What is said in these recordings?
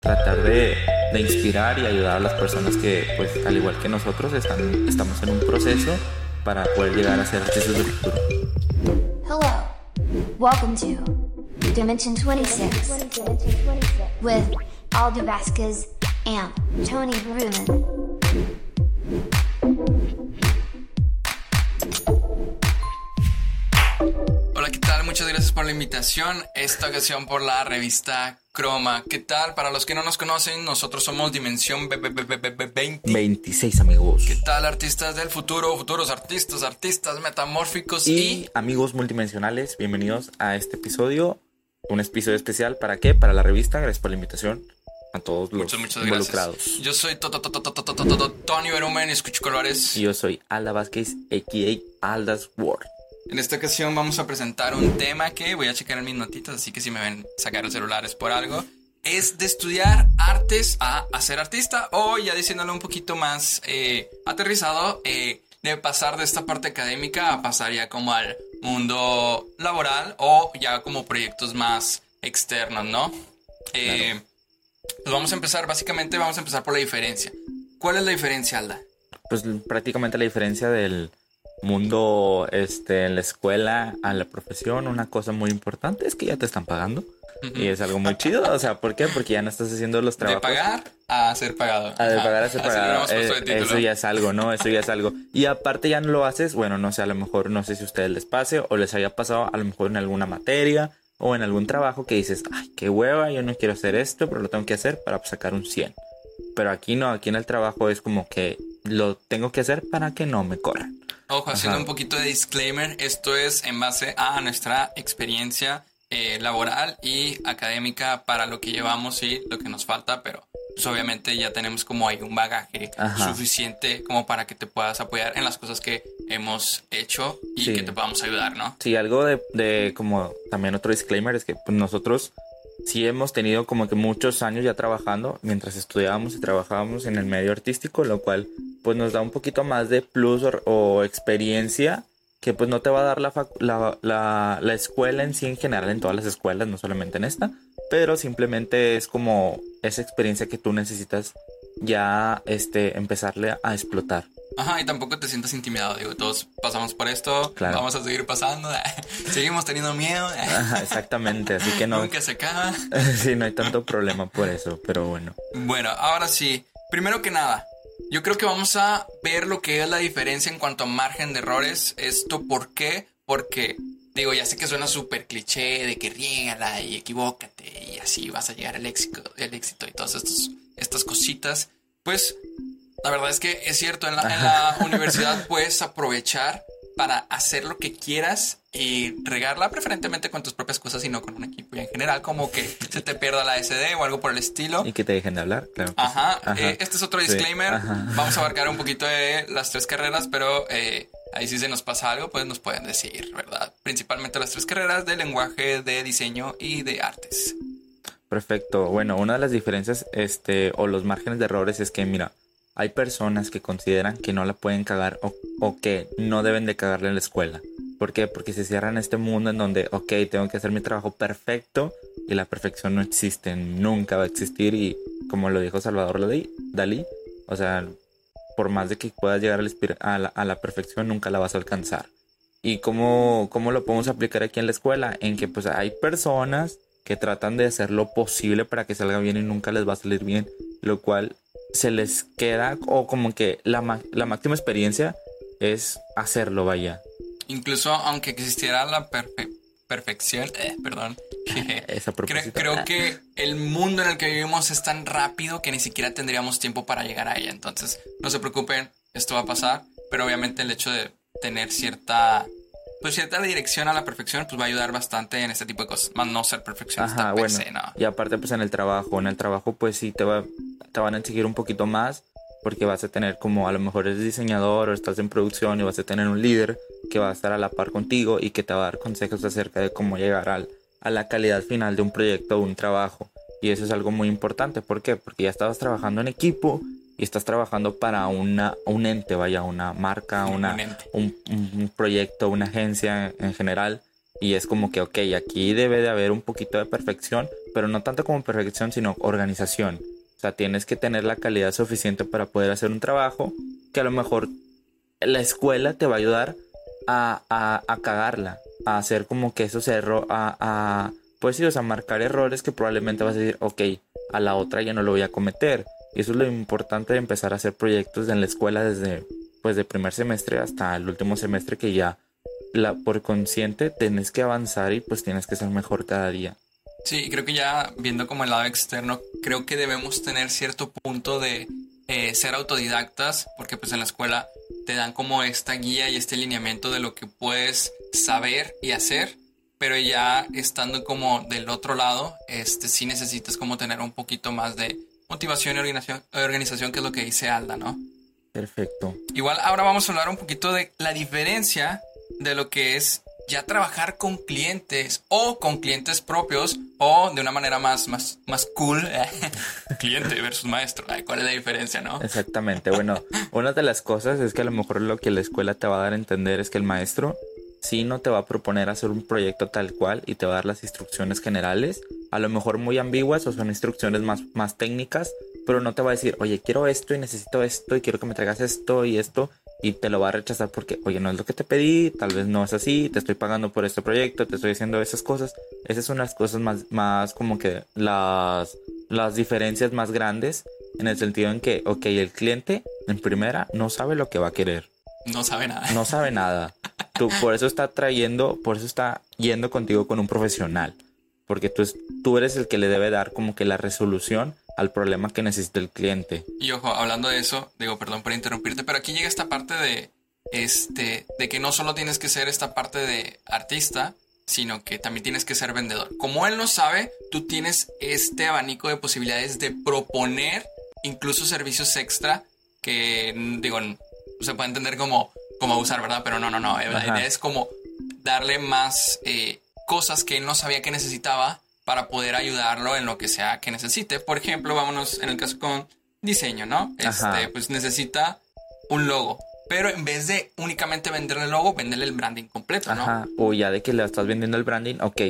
tratar de, de inspirar y ayudar a las personas que, pues, al igual que nosotros, están, estamos en un proceso para poder llegar a ser artistas del futuro. Hello. Welcome to Dimension 26 with Aldo Vasquez and Tony Bruman. Hola, ¿qué tal? Muchas gracias por la invitación. Esta ocasión por la revista Croma. ¿Qué tal? Para los que no nos conocen, nosotros somos Dimensión 20. 26, amigos. ¿Qué tal, artistas del futuro, futuros artistas, artistas metamórficos y, y... amigos multidimensionales? Bienvenidos a este episodio. Un episodio especial. ¿Para qué? Para la revista. Gracias por la invitación a todos los muchas, muchas involucrados. Gracias. Yo soy Tony Berumen, escucho colores. Y yo soy Alda Vázquez, a.k.a. Aldas Ward. En esta ocasión vamos a presentar un tema que voy a checar en mis notitas, así que si me ven sacar el celular es por algo. Es de estudiar artes a, a ser artista o ya diciéndolo un poquito más eh, aterrizado, eh, de pasar de esta parte académica a pasar ya como al mundo laboral o ya como proyectos más externos, ¿no? Eh, pues vamos a empezar, básicamente vamos a empezar por la diferencia. ¿Cuál es la diferencia, Alda? Pues prácticamente la diferencia del mundo este, en la escuela a la profesión, una cosa muy importante es que ya te están pagando. Y es algo muy chido. O sea, ¿por qué? Porque ya no estás haciendo los De trabajos. pagar a ser pagado. Ah, de pagar a ser pagado. de Eh, eso ya es algo, ¿no? Eso ya es algo. Y aparte ya no lo haces, bueno, no sé, a lo mejor no sé si a ustedes les pase o les haya pasado a lo mejor en alguna materia o en algún trabajo que dices, ay, qué hueva, yo no quiero hacer esto, pero lo tengo que hacer para sacar un 100. Pero aquí no, aquí en el trabajo es como que lo tengo que hacer para que no me corran. Ojo, haciendo Ajá. un poquito de disclaimer, esto es en base a nuestra experiencia eh, laboral y académica para lo que llevamos y lo que nos falta, pero pues obviamente ya tenemos como ahí un bagaje Ajá. suficiente como para que te puedas apoyar en las cosas que hemos hecho y Sí. que te podamos ayudar, ¿no? Sí, algo de, de como también otro disclaimer es que pues, nosotros sí hemos tenido como que muchos años ya trabajando mientras estudiábamos y trabajábamos en el medio artístico, lo cual pues nos da un poquito más de plus o, experiencia que pues no te va a dar la, la, la, la escuela en sí en general, en todas las escuelas, no solamente en esta, pero simplemente es como esa experiencia que tú necesitas ya este, empezarle a explotar. Ajá, y tampoco te sientas intimidado, digo, todos pasamos por esto, Claro. vamos a seguir pasando, seguimos teniendo miedo, Ajá, exactamente, así que no, nunca se acaba. sí, no hay tanto problema por eso, pero bueno. Bueno, ahora sí. Primero que nada, yo creo que vamos a ver lo que es la diferencia en cuanto a margen de errores. Esto, ¿por qué? Porque, digo, ya sé que suena súper cliché de que riégala y equivócate y así vas a llegar al éxito, el éxito y todas estos, estas cositas. Pues, la verdad es que es cierto, en la, en la universidad puedes aprovechar para hacer lo que quieras y regarla preferentemente con tus propias cosas y no con un equipo y en general, como que se te pierda la SD o algo por el estilo. Y que te dejen de hablar, claro. sí. Ajá, eh, este es otro Sí, disclaimer. ajá. Vamos a abarcar un poquito de las tres carreras, pero eh, ahí si se nos pasa algo, pues nos pueden decir, ¿verdad? Principalmente las tres carreras de lenguaje, de diseño y de artes. Perfecto. Bueno, una de las diferencias, este, o los márgenes de errores es que, mira, hay personas que consideran que no la pueden cagar o, que no deben de cagarle en la escuela. ¿Por qué? Porque se cierran este mundo en donde, ok, tengo que hacer mi trabajo perfecto y la perfección no existe, nunca va a existir y como lo dijo Salvador Dalí, o sea, por más de que puedas llegar a la- a la perfección, nunca la vas a alcanzar. ¿Y cómo, cómo lo podemos aplicar aquí en la escuela? En que pues hay personas que tratan de hacer lo posible para que salga bien y nunca les va a salir bien, lo cual se les queda o como que la, la máxima experiencia es hacerlo, vaya. Incluso aunque existiera la perfe- perfección, eh, perdón, Esa creo, creo que el mundo en el que vivimos es tan rápido que ni siquiera tendríamos tiempo para llegar a ella. Entonces, no se preocupen, esto va a pasar, pero obviamente el hecho de tener cierta pues cierta dirección a la perfección pues va a ayudar bastante en este tipo de cosas, más no ser perfeccionista Ajá, per bueno. se, ¿no? Y aparte, pues en el trabajo, en el trabajo, pues sí te, va, te van a exigir un poquito más, porque vas a tener como a lo mejor eres diseñador o estás en producción y vas a tener un líder que va a estar a la par contigo y que te va a dar consejos acerca de cómo llegar al, a la calidad final de un proyecto o un trabajo. Y eso es algo muy importante. ¿Por qué? Porque ya estabas trabajando en equipo y estás trabajando para una, un ente, vaya, una marca, una, Un un proyecto, una agencia en general. Y es como que, ok, aquí debe de haber un poquito de perfección, pero no tanto como perfección, sino organización. O sea, tienes que tener la calidad suficiente para poder hacer un trabajo que a lo mejor la escuela te va a ayudar a, a, cagarla, a hacer como que esos errores, a, a, pues sí, o sea, marcar errores que probablemente vas a decir, ok, a la otra ya no lo voy a cometer. Y eso es lo importante de empezar a hacer proyectos en la escuela desde, pues, de primer semestre hasta el último semestre que ya la, por consciente tienes que avanzar y pues tienes que ser mejor cada día. Sí, creo que ya viendo como el lado externo, creo que debemos tener cierto punto de eh, ser autodidactas, porque pues en la escuela te dan como esta guía y este lineamiento de lo que puedes saber y hacer, pero ya estando como del otro lado, este sí necesitas como tener un poquito más de motivación y organización, organización que es lo que dice Alda, ¿no? Perfecto. Igual ahora vamos a hablar un poquito de la diferencia de lo que es ya trabajar con clientes o con clientes propios o de una manera más, más, más cool, cliente versus maestro. ¿Cuál es la diferencia, no? Exactamente. Bueno, una de las cosas es que a lo mejor lo que la escuela te va a dar a entender es que el maestro sí no te va a proponer hacer un proyecto tal cual y te va a dar las instrucciones generales, a lo mejor muy ambiguas o son instrucciones más, más técnicas, pero no te va a decir, oye, quiero esto y necesito esto y quiero que me traigas esto y esto y te lo va a rechazar porque, oye, no es lo que te pedí, tal vez no es así, te estoy pagando por este proyecto, te estoy haciendo esas cosas. Esas son las cosas más, más como que las, las diferencias más grandes en el sentido en que, ok, el cliente en primera no sabe lo que va a querer. No sabe nada. No sabe nada. Tú, por eso está trayendo, por eso está yendo contigo con un profesional. Porque tú, tú eres el que le debe dar como que la resolución al problema que necesita el cliente. Y ojo, hablando de eso, digo, perdón por interrumpirte, pero aquí llega esta parte de, este, de que no solo tienes que ser esta parte de artista, sino que también tienes que ser vendedor. Como él no sabe, tú tienes este abanico de posibilidades de proponer incluso servicios extra que, digo, se puede entender como, como usar, ¿verdad? Pero no, no, no. La idea es como darle más eh, cosas que él no sabía que necesitaba para poder ayudarlo en lo que sea que necesite. Por ejemplo, vámonos en el caso con diseño, ¿no? Este, pues necesita un logo. Pero en vez de únicamente venderle el logo, venderle el branding completo, ¿no? Ajá. O ya de que le estás vendiendo el branding, ok.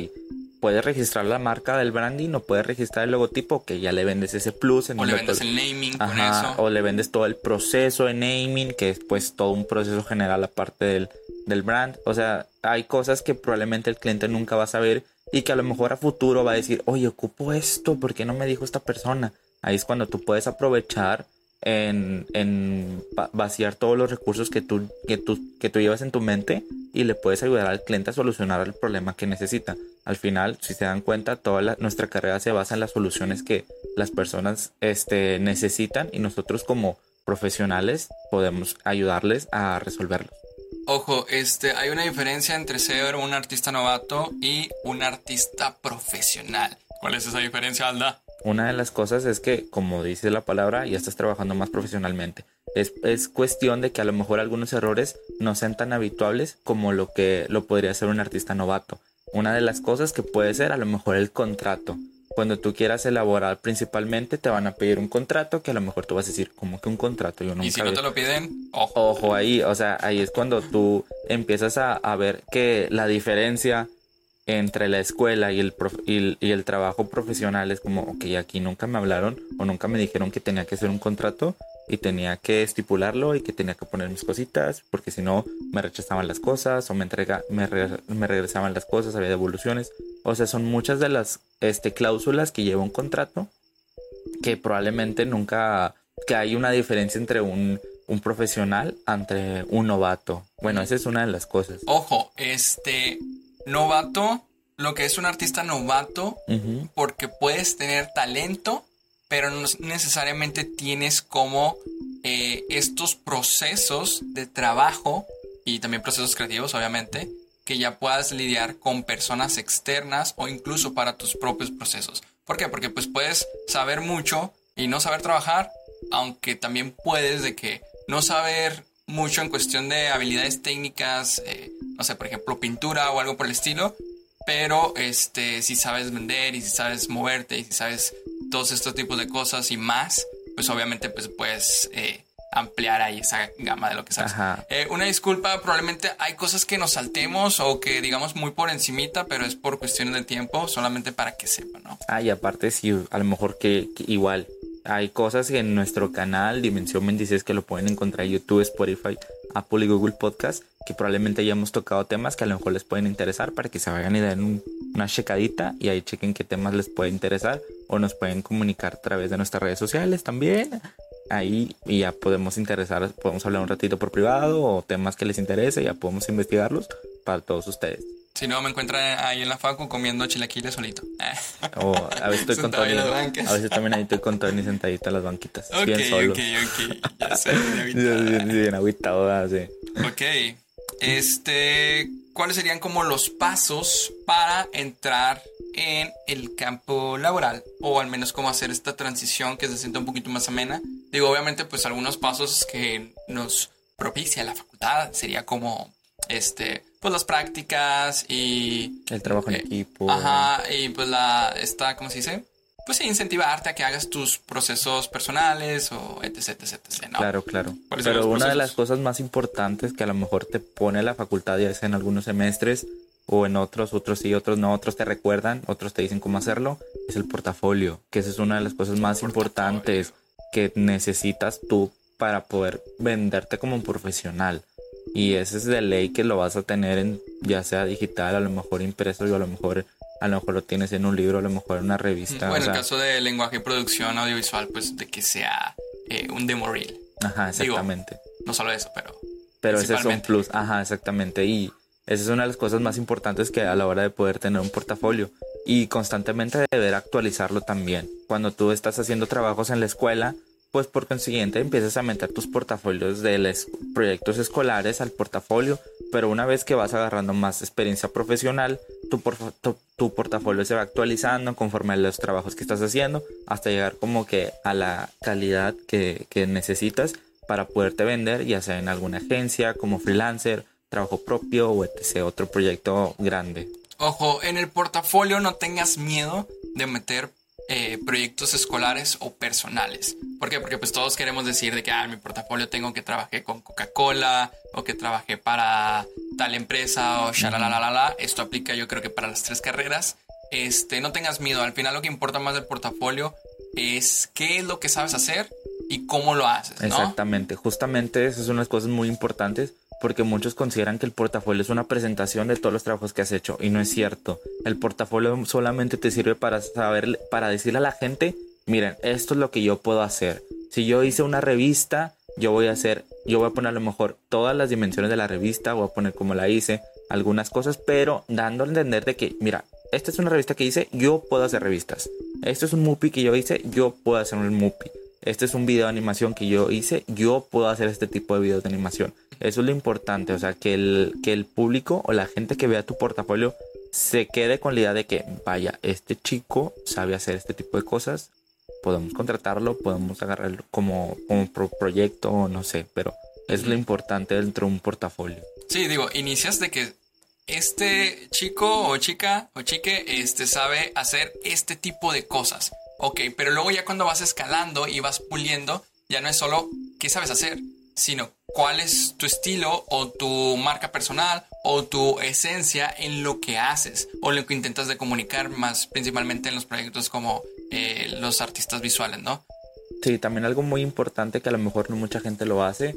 Puedes registrar la marca del branding o puedes registrar el logotipo, que ya le vendes ese plus. En o le vendes el naming con eso. O le vendes todo el proceso de naming, que es pues todo un proceso general aparte del, del brand. O sea, hay cosas que probablemente el cliente nunca va a saber y que a lo mejor a futuro va a decir, oye, ocupo esto, ¿por qué no me dijo esta persona? Ahí es cuando tú puedes aprovechar en, en vaciar todos los recursos que tú, que, tú, que tú llevas en tu mente y le puedes ayudar al cliente a solucionar el problema que necesita. Al final, si se dan cuenta, toda nuestra carrera se basa en las soluciones que las personas este, necesitan y nosotros como profesionales podemos ayudarles a resolverlos. Ojo, este, hay una diferencia entre ser un artista novato y un artista profesional. ¿Cuál es esa diferencia, Alda? Una de las cosas es que, como dice la palabra, ya estás trabajando más profesionalmente. Es, es, cuestión de que a lo mejor algunos errores no sean tan habituales como lo que lo podría ser un artista novato. Una de las cosas que puede ser a lo mejor el contrato cuando tú quieras elaborar principalmente te van a pedir un contrato que a lo mejor tú vas a decir, como que un contrato? Yo nunca y si no te lo piden, ojo. Ojo ahí, o sea, ahí es cuando tú empiezas a, ver que la diferencia entre la escuela y el, y, el trabajo profesional es como, ok, aquí nunca me hablaron o nunca me dijeron que tenía que hacer un contrato y tenía que estipularlo y que tenía que poner mis cositas porque si no me rechazaban las cosas o me, entrega, me, me regresaban las cosas, había devoluciones. O sea, son muchas de las este, cláusulas que lleva un contrato que probablemente nunca, que hay una diferencia entre un, un profesional entre un novato. Bueno, esa es una de las cosas. Ojo, este novato, lo que es un artista novato, porque puedes tener talento, pero no necesariamente tienes como eh, estos procesos de trabajo y también procesos creativos, obviamente, que ya puedas lidiar con personas externas o incluso para tus propios procesos. ¿Por qué? Porque pues puedes saber mucho y no saber trabajar, aunque también puedes de que no saber mucho en cuestión de habilidades técnicas, eh, no sé, por ejemplo, pintura o algo por el estilo, pero este, si sabes vender y si sabes moverte y si sabes todos estos tipos de cosas y más, pues obviamente pues puedes eh, ampliar ahí esa gama de lo que sabes. Ajá. Eh, una disculpa, probablemente hay cosas que nos saltemos o que digamos muy por encimita, pero es por cuestiones de tiempo, solamente para que sepan, ¿no? Ah, y aparte, sí, a lo mejor que, que igual hay cosas en nuestro canal Dimensión 26 que lo pueden encontrar en YouTube, Spotify, Apple y Google Podcast, que probablemente ya hemos tocado temas que a lo mejor les pueden interesar para que se vayan y den un- una checadita y ahí chequen qué temas les puede interesar o nos pueden comunicar a través de nuestras redes sociales también. Ahí y ya podemos interesar, podemos hablar un ratito por privado o temas que les interese, ya podemos investigarlos para todos ustedes. Si no, me encuentran ahí en la facu comiendo chilaquiles solito. O a veces estoy con Tony, a veces también ahí estoy con Tony sentadito en las banquitas, ok, bien solo. ok, ok. Ya sé, Bien, bien, David. bien agüitado, así. Ok. Este, ¿cuáles serían como los pasos para entrar en el campo laboral? O al menos cómo hacer esta transición que se sienta un poquito más amena. Digo, obviamente, pues algunos pasos que nos propicia la facultad sería como, este, pues las prácticas y... El trabajo en Eh, equipo. Ajá, y pues la, esta, ¿cómo se dice? Pues sí, incentivarte a que hagas tus procesos personales o etc, etc, etc, ¿no? Claro, claro. ¿Cuáles son Pero una de las cosas más importantes que a lo mejor te pone la facultad, ya sea en algunos semestres o en otros, otros sí, otros no, otros te recuerdan, otros te dicen cómo hacerlo, es el portafolio, que esa es una de las cosas más Portafolio. importantes que necesitas tú para poder venderte como un profesional. Y ese es de ley que lo vas a tener en ya sea digital, a lo mejor impreso y a lo mejor a lo mejor lo tienes en un libro, a lo mejor en una revista. Bueno, o en sea, el caso de lenguaje y producción audiovisual, pues de que sea eh, un demo reel. Ajá, digo, exactamente. No solo eso, pero Pero ese es un plus, ajá, exactamente. Y esa es una de las cosas más importantes que a la hora de poder tener un portafolio. Y constantemente deber actualizarlo también. Cuando tú estás haciendo trabajos en la escuela, pues por consiguiente empiezas a meter tus portafolios de los proyectos escolares al portafolio. Pero una vez que vas agarrando más experiencia profesional, tu, portafolio se va actualizando conforme a los trabajos que estás haciendo hasta llegar como que a la calidad que, que necesitas para poderte vender, ya sea en alguna agencia, como freelancer, trabajo propio o etc. Otro proyecto grande. Ojo, en el portafolio no tengas miedo de meter eh, proyectos escolares o personales. ¿Por qué? Porque pues todos queremos decir de que ah, en mi portafolio tengo que trabajé con Coca-Cola o que trabajé para tal empresa o shalalalala. Esto aplica yo creo que para las tres carreras. Este, no tengas miedo. Al final lo que importa más del portafolio es qué es lo que sabes hacer y cómo lo haces, ¿no? Exactamente, justamente esas son las cosas muy importantes porque muchos consideran que el portafolio es una presentación de todos los trabajos que has hecho y no es cierto. El portafolio solamente te sirve para saber, para decirle a la gente, miren, esto es lo que yo puedo hacer. Si yo hice una revista, yo voy a hacer, yo voy a poner a lo mejor todas las dimensiones de la revista, voy a poner como la hice, algunas cosas, pero dando a entender de que, mira, esta es una revista que hice, yo puedo hacer revistas. Esto es un MUPI que yo hice, yo puedo hacer un MUPI. Este es un video de animación que yo hice, yo puedo hacer este tipo de videos de animación. Eso es lo importante, o sea, que el, que el público o la gente que vea tu portafolio se quede con la idea de que, vaya, este chico sabe hacer este tipo de cosas, podemos contratarlo, podemos agarrarlo como, como pro- proyecto no sé, pero es lo importante dentro de un portafolio. Sí, digo, inicias de que este chico o chica o chique este, sabe hacer este tipo de cosas. Ok, pero luego ya cuando vas escalando y vas puliendo, ya no es solo qué sabes hacer, sino cuál es tu estilo o tu marca personal o tu esencia en lo que haces o lo que intentas de comunicar más principalmente en los proyectos como eh, los artistas visuales, ¿no? Sí, también algo muy importante que a lo mejor no mucha gente lo hace,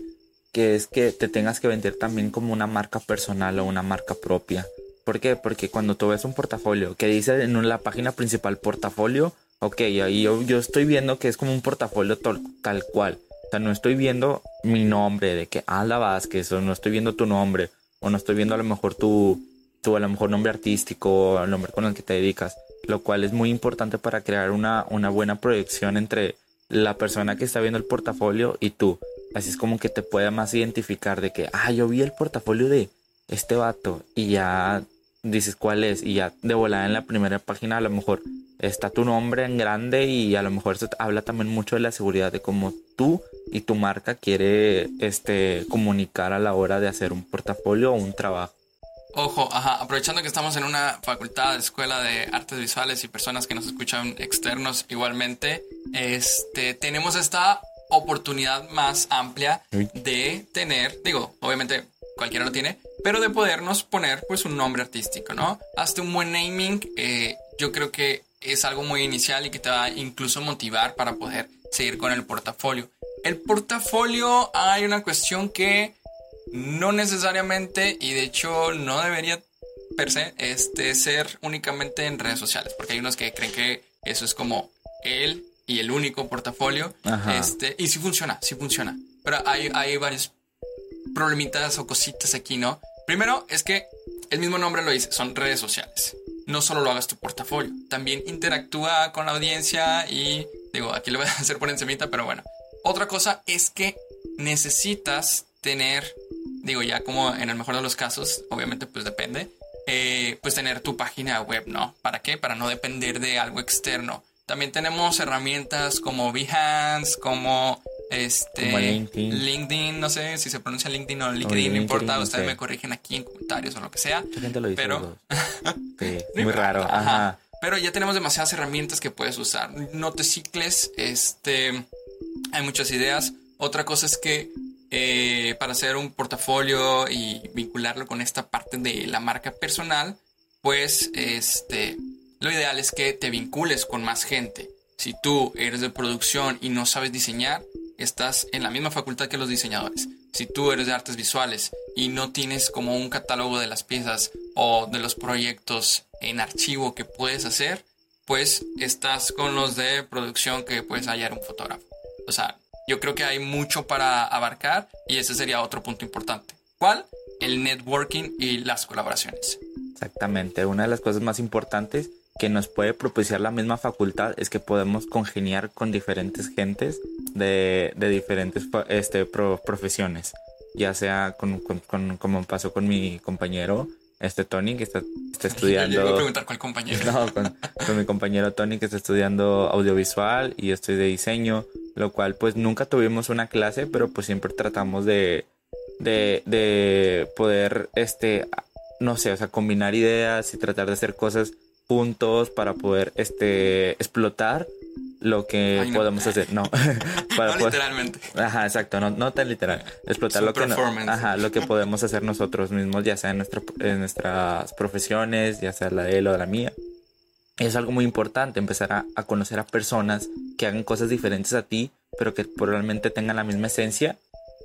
que es que te tengas que vender también como una marca personal o una marca propia. ¿Por qué? Porque cuando tú ves un portafolio que dice en la página principal portafolio, ok, ahí yo, estoy viendo que es como un portafolio tal cual. Sea, no estoy viendo mi nombre de que Ala Vázquez, o no estoy viendo tu nombre, o no estoy viendo a lo mejor tu, tu a lo mejor nombre artístico, o el nombre con el que te dedicas, lo cual es muy importante para crear una, una buena proyección entre la persona que está viendo el portafolio y tú. Así es como que te pueda más identificar de que, ah, yo vi el portafolio de este vato y ya dices cuál es y ya de volada en la primera página a lo mejor está tu nombre en grande y a lo mejor se habla también mucho de la seguridad de cómo tú y tu marca quiere este comunicar a la hora de hacer un portafolio o un trabajo. Ojo, ajá, aprovechando que estamos en una facultad, escuela de artes visuales y personas que nos escuchan externos igualmente, este, tenemos esta oportunidad más amplia de tener, digo, obviamente cualquiera lo tiene, pero de podernos poner pues un nombre artístico, ¿no? Hazte un buen naming, eh, yo creo que es algo muy inicial y que te va a incluso motivar para poder seguir con el portafolio. El portafolio hay una cuestión que no necesariamente y de hecho no debería per se este, ser únicamente en redes sociales, porque hay unos que creen que eso es como el y el único portafolio. Ajá. Este, y sí funciona, sí funciona. Pero hay, hay varios problemitas o cositas aquí, ¿no? Primero es que el mismo nombre lo dice, son redes sociales. No solo lo hagas tu portafolio, también interactúa con la audiencia y digo, aquí lo voy a hacer por encimita, pero bueno. Otra cosa es que necesitas tener, digo ya como en el mejor de los casos, obviamente pues depende, eh, pues tener tu página web, ¿no? ¿Para qué? Para no depender de algo externo. También tenemos herramientas como Behance, como este LinkedIn. LinkedIn, no sé si se pronuncia LinkedIn o LinkedIn, no importa, no ustedes sé. me corrigen aquí en comentarios o lo que sea. Mucha gente lo dice. Pero-. Sí, muy raro. Ajá. Pero ya tenemos demasiadas herramientas que puedes usar. No te cicles, este, hay muchas ideas. Otra cosa es que eh, para hacer un portafolio y vincularlo con esta parte de la marca personal, pues este, lo ideal es que te vincules con más gente. Si tú eres de producción y no sabes diseñar, estás en la misma facultad que los diseñadores. Si tú eres de artes visuales y no tienes como un catálogo de las piezas o de los proyectos en archivo que puedes hacer, pues estás con los de producción que puedes hallar un fotógrafo. O sea, yo creo que hay mucho para abarcar y ese sería otro punto importante. ¿Cuál? El networking y las colaboraciones. Exactamente. Una de las cosas más importantes que nos puede propiciar la misma facultad es que podemos congeniar con diferentes gentes de, de diferentes este, pro- profesiones. Ya sea con, con- con- como pasó con mi compañero, este Tony, que está, está Yo iba a estudiando. preguntar cuál compañero. No, con, con mi compañero Tony que está estudiando audiovisual y yo estoy de diseño, lo cual pues nunca tuvimos una clase, pero pues siempre tratamos de, de, de poder, este, no sé, o sea, combinar ideas y tratar de hacer cosas juntos para poder, este, explotar lo que Ay, no. podemos hacer. No, para no poder- literalmente. Ajá, exacto, no, no tan literal. Explotar Su lo que, no- ajá, lo que podemos hacer nosotros mismos, ya sea en, nuestra- en nuestras profesiones, ya sea la de él o la mía. Es algo muy importante empezar a, a conocer a personas que hagan cosas diferentes a ti, pero que probablemente tengan la misma esencia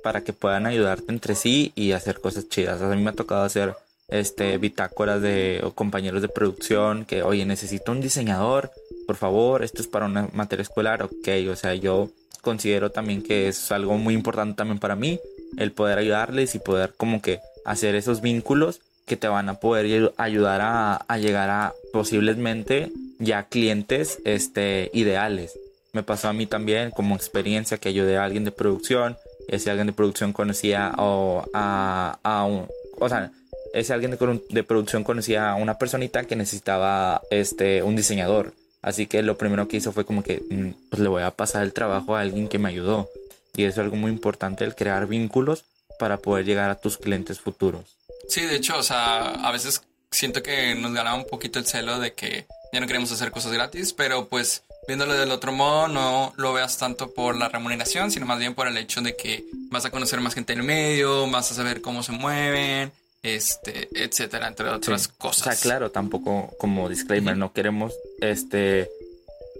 para que puedan ayudarte entre sí y hacer cosas chidas. A mí me ha tocado hacer este bitácoras de o compañeros de producción que, oye, necesito un diseñador, por favor, esto es para una materia escolar, ok, o sea, yo considero también que es algo muy importante también para mí, el poder ayudarles y poder como que hacer esos vínculos que te van a poder ayu- ayudar a, a llegar a posiblemente ya clientes este, ideales. Me pasó a mí también como experiencia que ayudé a alguien de producción, ese alguien de producción conocía o a, a un, o sea, ese alguien de, producción conocía a una personita que necesitaba este, un diseñador. Así que lo primero que hizo fue como que mm, pues le voy a pasar el trabajo a alguien que me ayudó. Y eso es algo muy importante, el crear vínculos para poder llegar a tus clientes futuros. Sí, de hecho, o sea, a veces siento que nos ganaba un poquito el celo de que ya no queremos hacer cosas gratis, pero pues viéndolo del otro modo, no lo veas tanto por la remuneración, sino más bien por el hecho de que vas a conocer más gente en el medio, vas a saber cómo se mueven, este, etcétera, entre otras Sí. cosas. O sea, claro, tampoco como disclaimer, no queremos este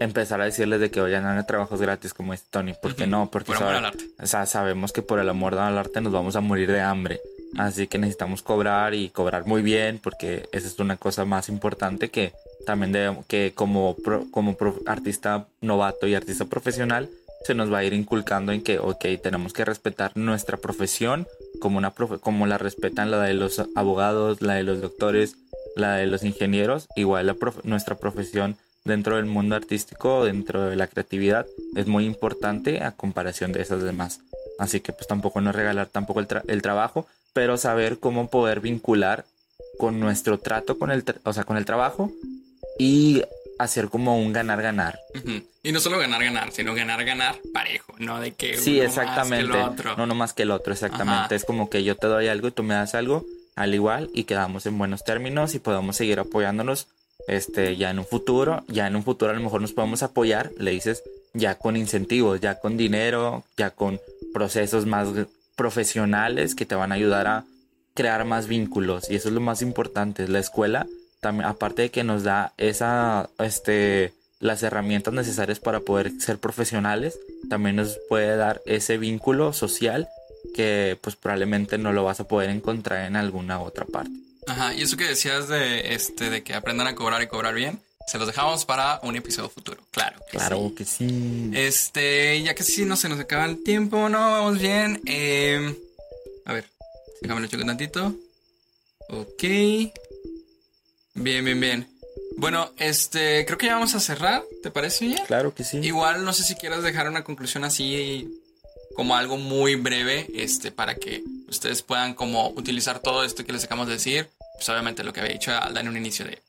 empezar a decirles de que vayan a trabajos gratis como este Tony, porque no, porque Por amor sabe- al arte. o sea, sabemos que por el amor al arte nos vamos a morir de hambre. Así que necesitamos cobrar y cobrar muy bien porque esa es una cosa más importante que también debemos, que como, pro- como pro- artista novato y artista profesional se nos va a ir inculcando en que, ok, tenemos que respetar nuestra profesión como, una como la respetan la de los abogados, la de los doctores, la de los ingenieros, igual la nuestra profesión dentro del mundo artístico, dentro de la creatividad, es muy importante a comparación de esas demás. Así que pues tampoco no regalar tampoco el, tra- el trabajo, pero saber cómo poder vincular con nuestro trato con el, o sea, con el trabajo y hacer como un ganar-ganar. Y no solo ganar, ganar, sino ganar, ganar parejo, no de que Sí, uno más que exactamente. el otro. No, no más que el otro, exactamente. Ajá. Es como que yo te doy algo y tú me das algo al igual y quedamos en buenos términos y podemos seguir apoyándonos este ya en un futuro, ya en un futuro a lo mejor nos podemos apoyar, le dices ya con incentivos, ya con dinero, ya con procesos más profesionales que te van a ayudar a crear más vínculos y eso es lo más importante. La escuela, también, aparte de que nos da esa, este, las herramientas necesarias para poder ser profesionales, también nos puede dar ese vínculo social que pues probablemente no lo vas a poder encontrar en alguna otra parte. Ajá, y eso que decías de este de que aprendan a cobrar y cobrar bien, se los dejamos para un episodio futuro. Claro. claro que sí. Este, ya que sí no se nos acaba el tiempo, no, vamos bien. Eh, a ver, déjame lo checo un tantito. Ok. Bien, bien, bien. Bueno, este, creo que ya vamos a cerrar, ¿te parece bien? Claro que sí. Igual no sé si quieras dejar una conclusión así como algo muy breve, este, para que ustedes puedan como utilizar todo esto que les acabamos de decir. Pues obviamente lo que había dicho Alda en un inicio de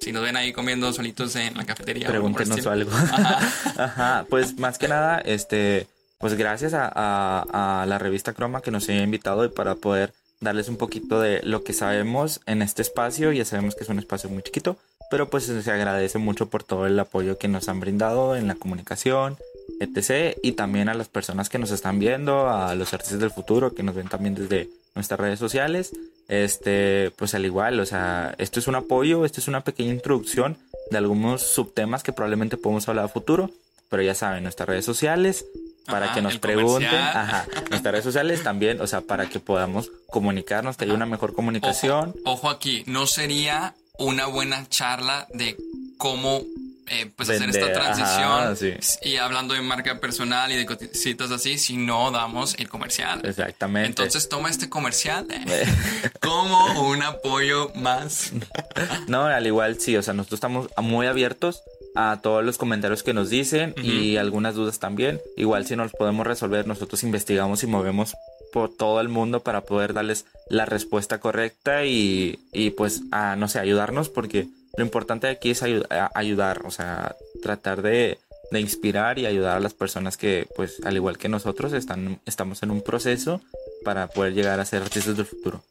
si nos ven ahí comiendo solitos en la cafetería. Pregúntenos algo. Ajá. Ajá. Pues más que nada, este, pues gracias a, a, a la revista Croma que nos haya invitado y para poder darles un poquito de lo que sabemos en este espacio. Ya sabemos que es un espacio muy chiquito, pero pues se agradece mucho por todo el apoyo que nos han brindado en la comunicación, etc. Y también a las personas que nos están viendo, a los artistas del futuro que nos ven también desde nuestras redes sociales. Este, pues al igual, o sea, esto es un apoyo, esto es una pequeña introducción de algunos subtemas que probablemente podemos hablar a futuro, pero ya saben, nuestras redes sociales, para que nos pregunten, ajá, nuestras redes sociales también, o sea, para que podamos comunicarnos, que haya una mejor comunicación. Ojo, aquí, no sería una buena charla de cómo eh, pues hacer esta transición y hablando de marca personal y de cositas así, si no damos el comercial. Exactamente. Entonces toma este comercial como un apoyo más. no, al igual sí, o sea, nosotros estamos muy abiertos a todos los comentarios que nos dicen y algunas dudas también. Igual si nos podemos resolver, nosotros investigamos y movemos por todo el mundo para poder darles la respuesta correcta y, y pues a, no sé, ayudarnos porque lo importante aquí es ayudar, o sea, tratar de, de, inspirar y ayudar a las personas que pues al igual que nosotros están, estamos en un proceso para poder llegar a ser artistas del futuro.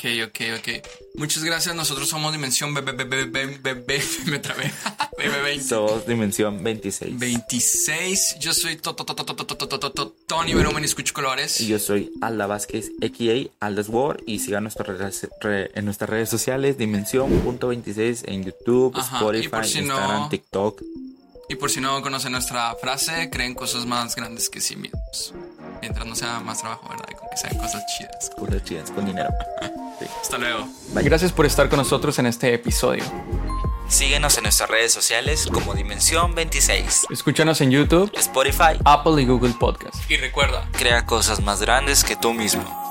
Ok, ok, ok. Muchas gracias. Nosotros somos Dimensión B, me trabé. Somos Dimensión 26. 26. Yo soy Tony Verumen y escucho colores. Y yo soy Alda Vázquez, a.k.a. Aldas War. Y sigan en nuestras redes sociales, Dimensión.26 en YouTube, Spotify, Instagram, TikTok. Y por si no conocen nuestra frase, creen cosas más grandes que sí mismos. Mientras no sea más trabajo, ¿verdad? Y con que sean cosas chidas. Cosas chidas, con dinero. Hasta luego. Gracias por estar con nosotros en este episodio. Síguenos en nuestras redes sociales como Dimensión 26. Escúchanos en YouTube, Spotify, Apple y Google Podcast. Y recuerda, crea cosas más grandes que tú mismo.